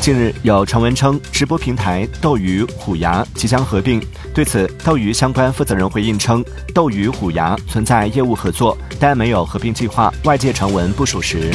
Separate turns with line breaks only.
近日有传闻称直播平台斗鱼虎牙即将合并。对此斗鱼相关负责人回应称斗鱼虎牙存在业务合作但没有合并计划外界传闻不属实。